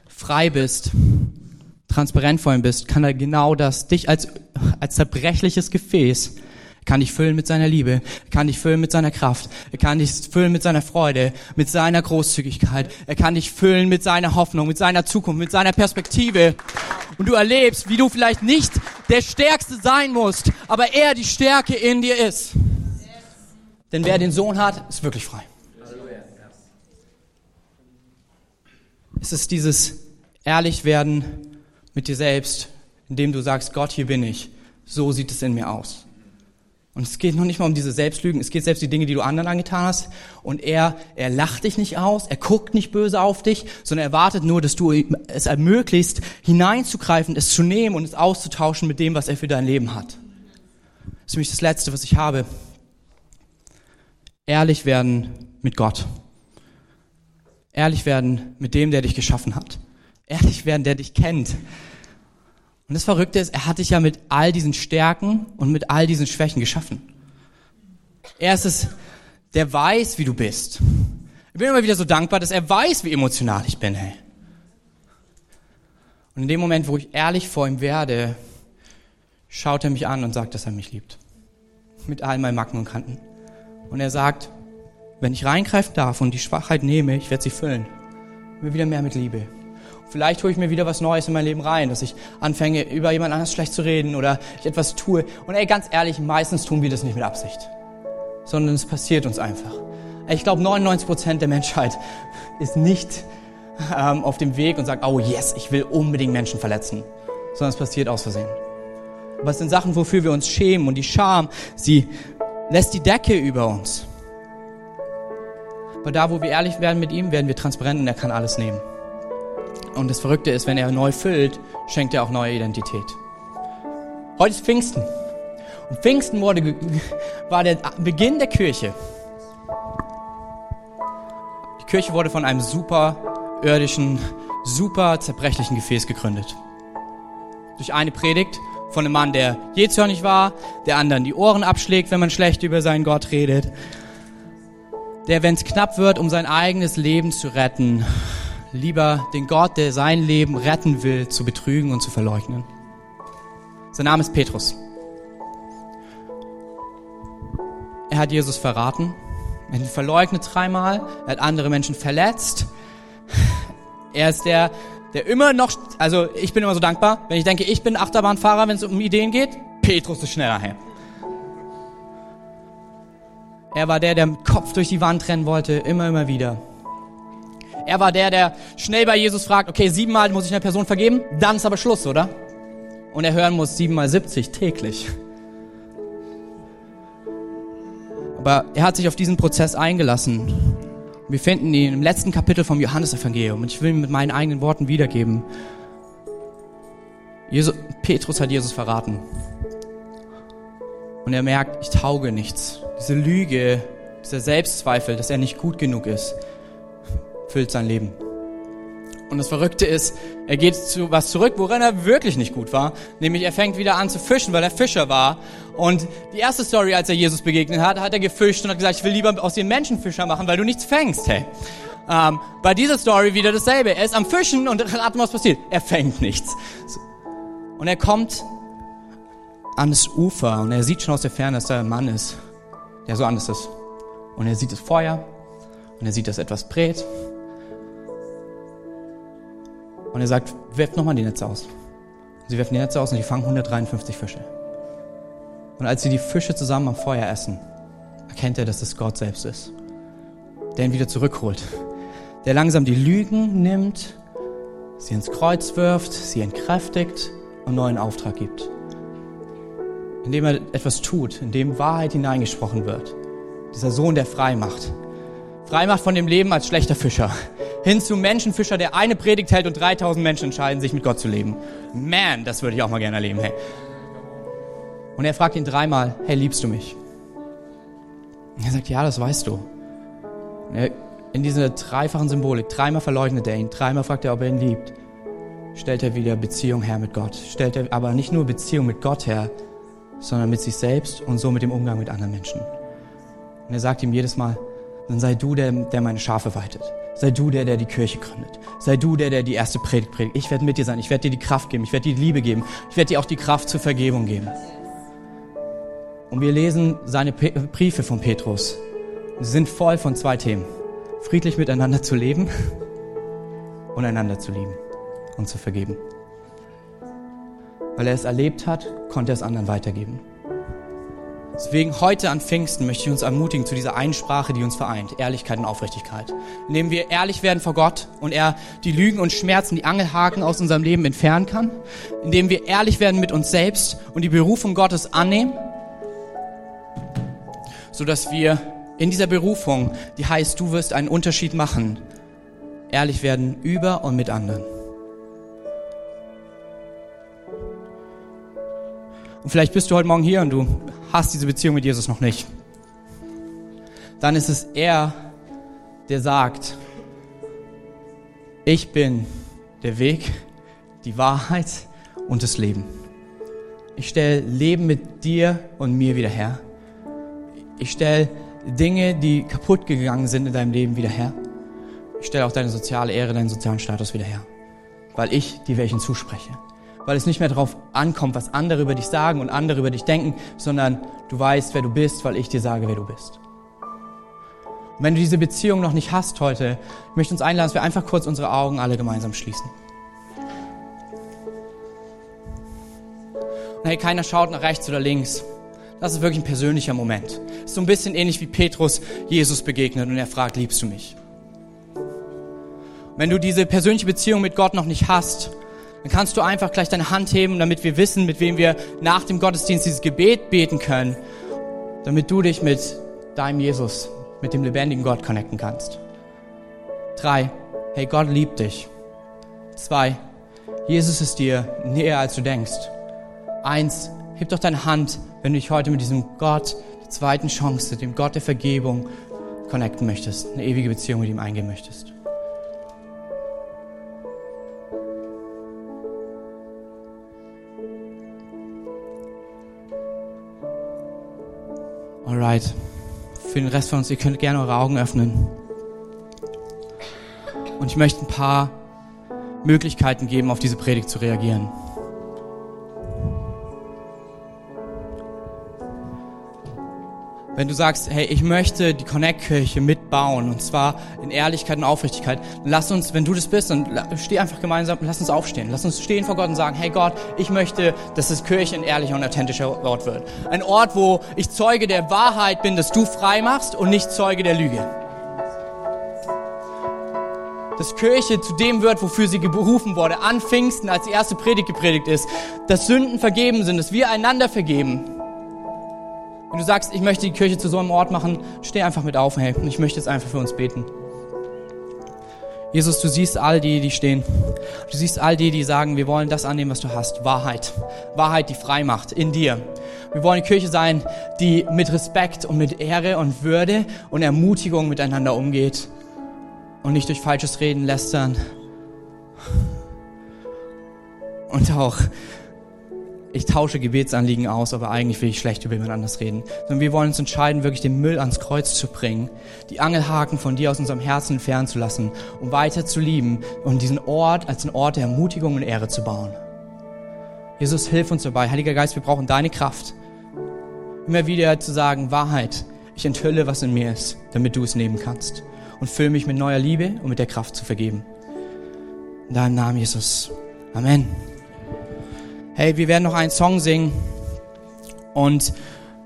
frei bist, transparent vor ihm bist, kann er genau das, dich als, als zerbrechliches Gefäß kann dich füllen mit seiner Liebe, kann dich füllen mit seiner Kraft, er kann dich füllen mit seiner Freude, mit seiner Großzügigkeit, er kann dich füllen mit seiner Hoffnung, mit seiner Zukunft, mit seiner Perspektive. Und du erlebst, wie du vielleicht nicht der Stärkste sein musst, aber er die Stärke in dir ist. Denn wer den Sohn hat, ist wirklich frei. Es ist dieses Ehrlichwerden mit dir selbst, indem du sagst, Gott, hier bin ich. So sieht es in mir aus. Und es geht noch nicht mal um diese Selbstlügen, es geht selbst die Dinge, die du anderen angetan hast. Und er, er lacht dich nicht aus, er guckt nicht böse auf dich, sondern er wartet nur, dass du es ermöglicht, hineinzugreifen, es zu nehmen und es auszutauschen mit dem, was er für dein Leben hat. Das ist nämlich das Letzte, was ich habe. Ehrlich werden mit Gott. Ehrlich werden mit dem, der dich geschaffen hat. Ehrlich werden, der dich kennt. Und das Verrückte ist, er hat dich ja mit all diesen Stärken und mit all diesen Schwächen geschaffen. Er ist es, der weiß, wie du bist. Ich bin immer wieder so dankbar, dass er weiß, wie emotional ich bin, hey. Und in dem Moment, wo ich ehrlich vor ihm werde, schaut er mich an und sagt, dass er mich liebt. Mit all meinen Macken und Kanten. Und er sagt, wenn ich reingreifen darf und die Schwachheit nehme, ich werde sie füllen. Mir wieder mehr mit Liebe. Vielleicht hole ich mir wieder was Neues in mein Leben rein, dass ich anfange, über jemand anders schlecht zu reden oder ich etwas tue. Und ey, ganz ehrlich, meistens tun wir das nicht mit Absicht, sondern es passiert uns einfach. Ich glaube, 99 Prozent der Menschheit ist nicht ähm, auf dem Weg und sagt, oh yes, ich will unbedingt Menschen verletzen, sondern es passiert aus Versehen. Aber es sind Sachen, wofür wir uns schämen und die Scham, sie lässt die Decke über uns. Aber da, wo wir ehrlich werden mit ihm, werden wir transparent und er kann alles nehmen. Und das Verrückte ist, wenn er neu füllt, schenkt er auch neue Identität. Heute ist Pfingsten. Und Pfingsten wurde, war der Beginn der Kirche. Die Kirche wurde von einem super irdischen, super zerbrechlichen Gefäß gegründet. Durch eine Predigt von einem Mann, der jähzornig war, der anderen die Ohren abschlägt, wenn man schlecht über seinen Gott redet, der, wenn es knapp wird, um sein eigenes Leben zu retten, lieber den Gott, der sein Leben retten will, zu betrügen und zu verleugnen. Sein Name ist Petrus. Er hat Jesus verraten, er hat ihn verleugnet dreimal, er hat andere Menschen verletzt. Er ist der, der immer noch, also ich bin immer so dankbar, wenn ich denke, ich bin Achterbahnfahrer, wenn es um Ideen geht, Petrus ist schneller her. Er war der, der mit Kopf durch die Wand rennen wollte, immer, immer wieder. Er war der, der schnell bei Jesus fragt, okay, siebenmal muss ich einer Person vergeben, dann ist aber Schluss, oder? Und er hören muss siebenmal siebzig täglich. Aber er hat sich auf diesen Prozess eingelassen. Wir finden ihn im letzten Kapitel vom Johannesevangelium und ich will ihn mit meinen eigenen Worten wiedergeben. Jesus, Petrus hat Jesus verraten. Und er merkt, ich tauge nichts. Diese Lüge, dieser Selbstzweifel, dass er nicht gut genug ist, füllt sein Leben. Und das Verrückte ist, er geht zu was zurück, worin er wirklich nicht gut war. Nämlich er fängt wieder an zu fischen, weil er Fischer war. Und die erste Story, als er Jesus begegnet hat, hat er gefischt und hat gesagt, ich will lieber aus den Menschen Fischer machen, weil du nichts fängst, hey. Ähm, bei dieser Story wieder dasselbe. Er ist am Fischen und raten, was passiert. Er fängt nichts. Und er kommt ans Ufer und er sieht schon aus der Ferne, dass da ein Mann ist, der so anders ist. Und er sieht das Feuer und er sieht, dass etwas brät und er sagt, werft nochmal die Netze aus. sie werfen die Netze aus und die fangen 153 Fische. Und als sie die Fische zusammen am Feuer essen, erkennt er, dass es Gott selbst ist, der ihn wieder zurückholt, der langsam die Lügen nimmt, sie ins Kreuz wirft, sie entkräftigt und neuen Auftrag gibt. Indem er etwas tut, indem Wahrheit hineingesprochen wird. Dieser Sohn, der frei macht. Frei macht von dem Leben als schlechter Fischer hin zum Menschenfischer, der eine Predigt hält und 3000 Menschen entscheiden, sich mit Gott zu leben. Man, das würde ich auch mal gerne erleben, hey. Und er fragt ihn dreimal, hey, liebst du mich? Und er sagt, ja, das weißt du. Er, in dieser dreifachen Symbolik, dreimal verleugnet er ihn, dreimal fragt er, ob er ihn liebt, stellt er wieder Beziehung her mit Gott. Stellt er aber nicht nur Beziehung mit Gott her, sondern mit sich selbst und so mit dem Umgang mit anderen Menschen. Und er sagt ihm jedes Mal, dann sei du der, der meine Schafe weitet. Sei du der, der die Kirche gründet. Sei du der, der die erste Predigt predigt. Ich werde mit dir sein. Ich werde dir die Kraft geben. Ich werde dir die Liebe geben. Ich werde dir auch die Kraft zur Vergebung geben. Und wir lesen seine Briefe von Petrus. Sie sind voll von zwei Themen. Friedlich miteinander zu leben und einander zu lieben und zu vergeben. Weil er es erlebt hat, konnte er es anderen weitergeben. Deswegen heute an Pfingsten möchte ich uns ermutigen zu dieser Einsprache, die uns vereint, Ehrlichkeit und Aufrichtigkeit. Indem wir ehrlich werden vor Gott und er die Lügen und Schmerzen, die Angelhaken aus unserem Leben entfernen kann. Indem wir ehrlich werden mit uns selbst und die Berufung Gottes annehmen. Sodass wir in dieser Berufung, die heißt, du wirst einen Unterschied machen, ehrlich werden über und mit anderen. Und vielleicht bist du heute Morgen hier und du hast diese Beziehung mit Jesus noch nicht. Dann ist es er, der sagt, ich bin der Weg, die Wahrheit und das Leben. Ich stelle Leben mit dir und mir wieder her. Ich stelle Dinge, die kaputt gegangen sind in deinem Leben wieder her. Ich stelle auch deine soziale Ehre, deinen sozialen Status wieder her, weil ich dir welchen zuspreche weil es nicht mehr darauf ankommt, was andere über dich sagen und andere über dich denken, sondern du weißt, wer du bist, weil ich dir sage, wer du bist. Und wenn du diese Beziehung noch nicht hast heute, ich möchte uns einladen, dass wir einfach kurz unsere Augen alle gemeinsam schließen. Und hey, keiner schaut nach rechts oder links. Das ist wirklich ein persönlicher Moment. ist so ein bisschen ähnlich wie Petrus Jesus begegnet und er fragt, liebst du mich? Wenn du diese persönliche Beziehung mit Gott noch nicht hast, dann kannst du einfach gleich deine Hand heben, damit wir wissen, mit wem wir nach dem Gottesdienst dieses Gebet beten können, damit du dich mit deinem Jesus, mit dem lebendigen Gott connecten kannst. Drei, hey, Gott liebt dich. Zwei, Jesus ist dir näher, als du denkst. Eins, heb doch deine Hand, wenn du dich heute mit diesem Gott der zweiten Chance, dem Gott der Vergebung, connecten möchtest, eine ewige Beziehung mit ihm eingehen möchtest. Alright. Für den Rest von uns, ihr könnt gerne eure Augen öffnen. Und ich möchte ein paar Möglichkeiten geben, auf diese Predigt zu reagieren. Wenn du sagst, hey, ich möchte die Connect-Kirche mitbauen, und zwar in Ehrlichkeit und Aufrichtigkeit, lass uns, wenn du das bist, dann steh einfach gemeinsam, lass uns aufstehen. Lass uns stehen vor Gott und sagen, hey Gott, ich möchte, dass das Kirche ein ehrlicher und authentischer Ort wird. Ein Ort, wo ich Zeuge der Wahrheit bin, dass du frei machst und nicht Zeuge der Lüge. Dass Kirche zu dem wird, wofür sie berufen wurde, an Pfingsten, als die erste Predigt gepredigt ist, dass Sünden vergeben sind, dass wir einander vergeben wenn du sagst, ich möchte die Kirche zu so einem Ort machen, steh einfach mit auf, hey, und ich möchte jetzt einfach für uns beten. Jesus, du siehst all die, die stehen. Du siehst all die, die sagen, wir wollen das annehmen, was du hast. Wahrheit. Wahrheit, die frei macht in dir. Wir wollen eine Kirche sein, die mit Respekt und mit Ehre und Würde und Ermutigung miteinander umgeht und nicht durch falsches Reden lästern. Und auch ich tausche Gebetsanliegen aus, aber eigentlich will ich schlecht über jemand anders reden. Sondern wir wollen uns entscheiden, wirklich den Müll ans Kreuz zu bringen, die Angelhaken von dir aus unserem Herzen entfernen zu lassen, um weiter zu lieben und diesen Ort als einen Ort der Ermutigung und Ehre zu bauen. Jesus, hilf uns dabei. Heiliger Geist, wir brauchen deine Kraft. Immer wieder zu sagen, Wahrheit, ich enthülle, was in mir ist, damit du es nehmen kannst. Und fülle mich mit neuer Liebe und mit der Kraft zu vergeben. In deinem Namen, Jesus. Amen hey, wir werden noch einen Song singen und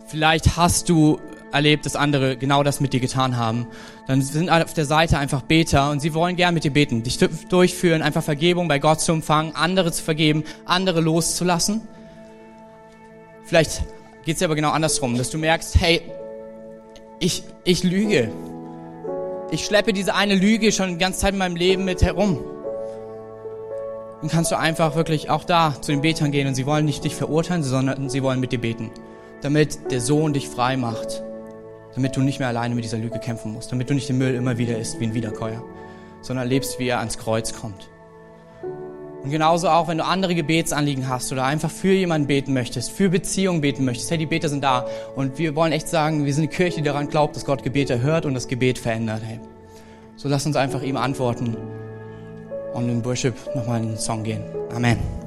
vielleicht hast du erlebt, dass andere genau das mit dir getan haben. Dann sind auf der Seite einfach Beter und sie wollen gern mit dir beten, dich durchführen, einfach Vergebung bei Gott zu empfangen, andere zu vergeben, andere loszulassen. Vielleicht geht es aber genau andersrum, dass du merkst, hey, ich, ich lüge. Ich schleppe diese eine Lüge schon die ganze Zeit in meinem Leben mit herum dann kannst du einfach wirklich auch da zu den Betern gehen und sie wollen nicht dich verurteilen, sondern sie wollen mit dir beten, damit der Sohn dich frei macht, damit du nicht mehr alleine mit dieser Lüge kämpfen musst, damit du nicht den Müll immer wieder isst wie ein Wiederkäuer, sondern lebst, wie er ans Kreuz kommt. Und genauso auch, wenn du andere Gebetsanliegen hast oder einfach für jemanden beten möchtest, für Beziehungen beten möchtest. Hey, die Beter sind da. Und wir wollen echt sagen, wir sind eine Kirche, die daran glaubt, dass Gott Gebete hört und das Gebet verändert. Hey. So lass uns einfach ihm antworten und in Worship nochmal in den Song gehen. Amen.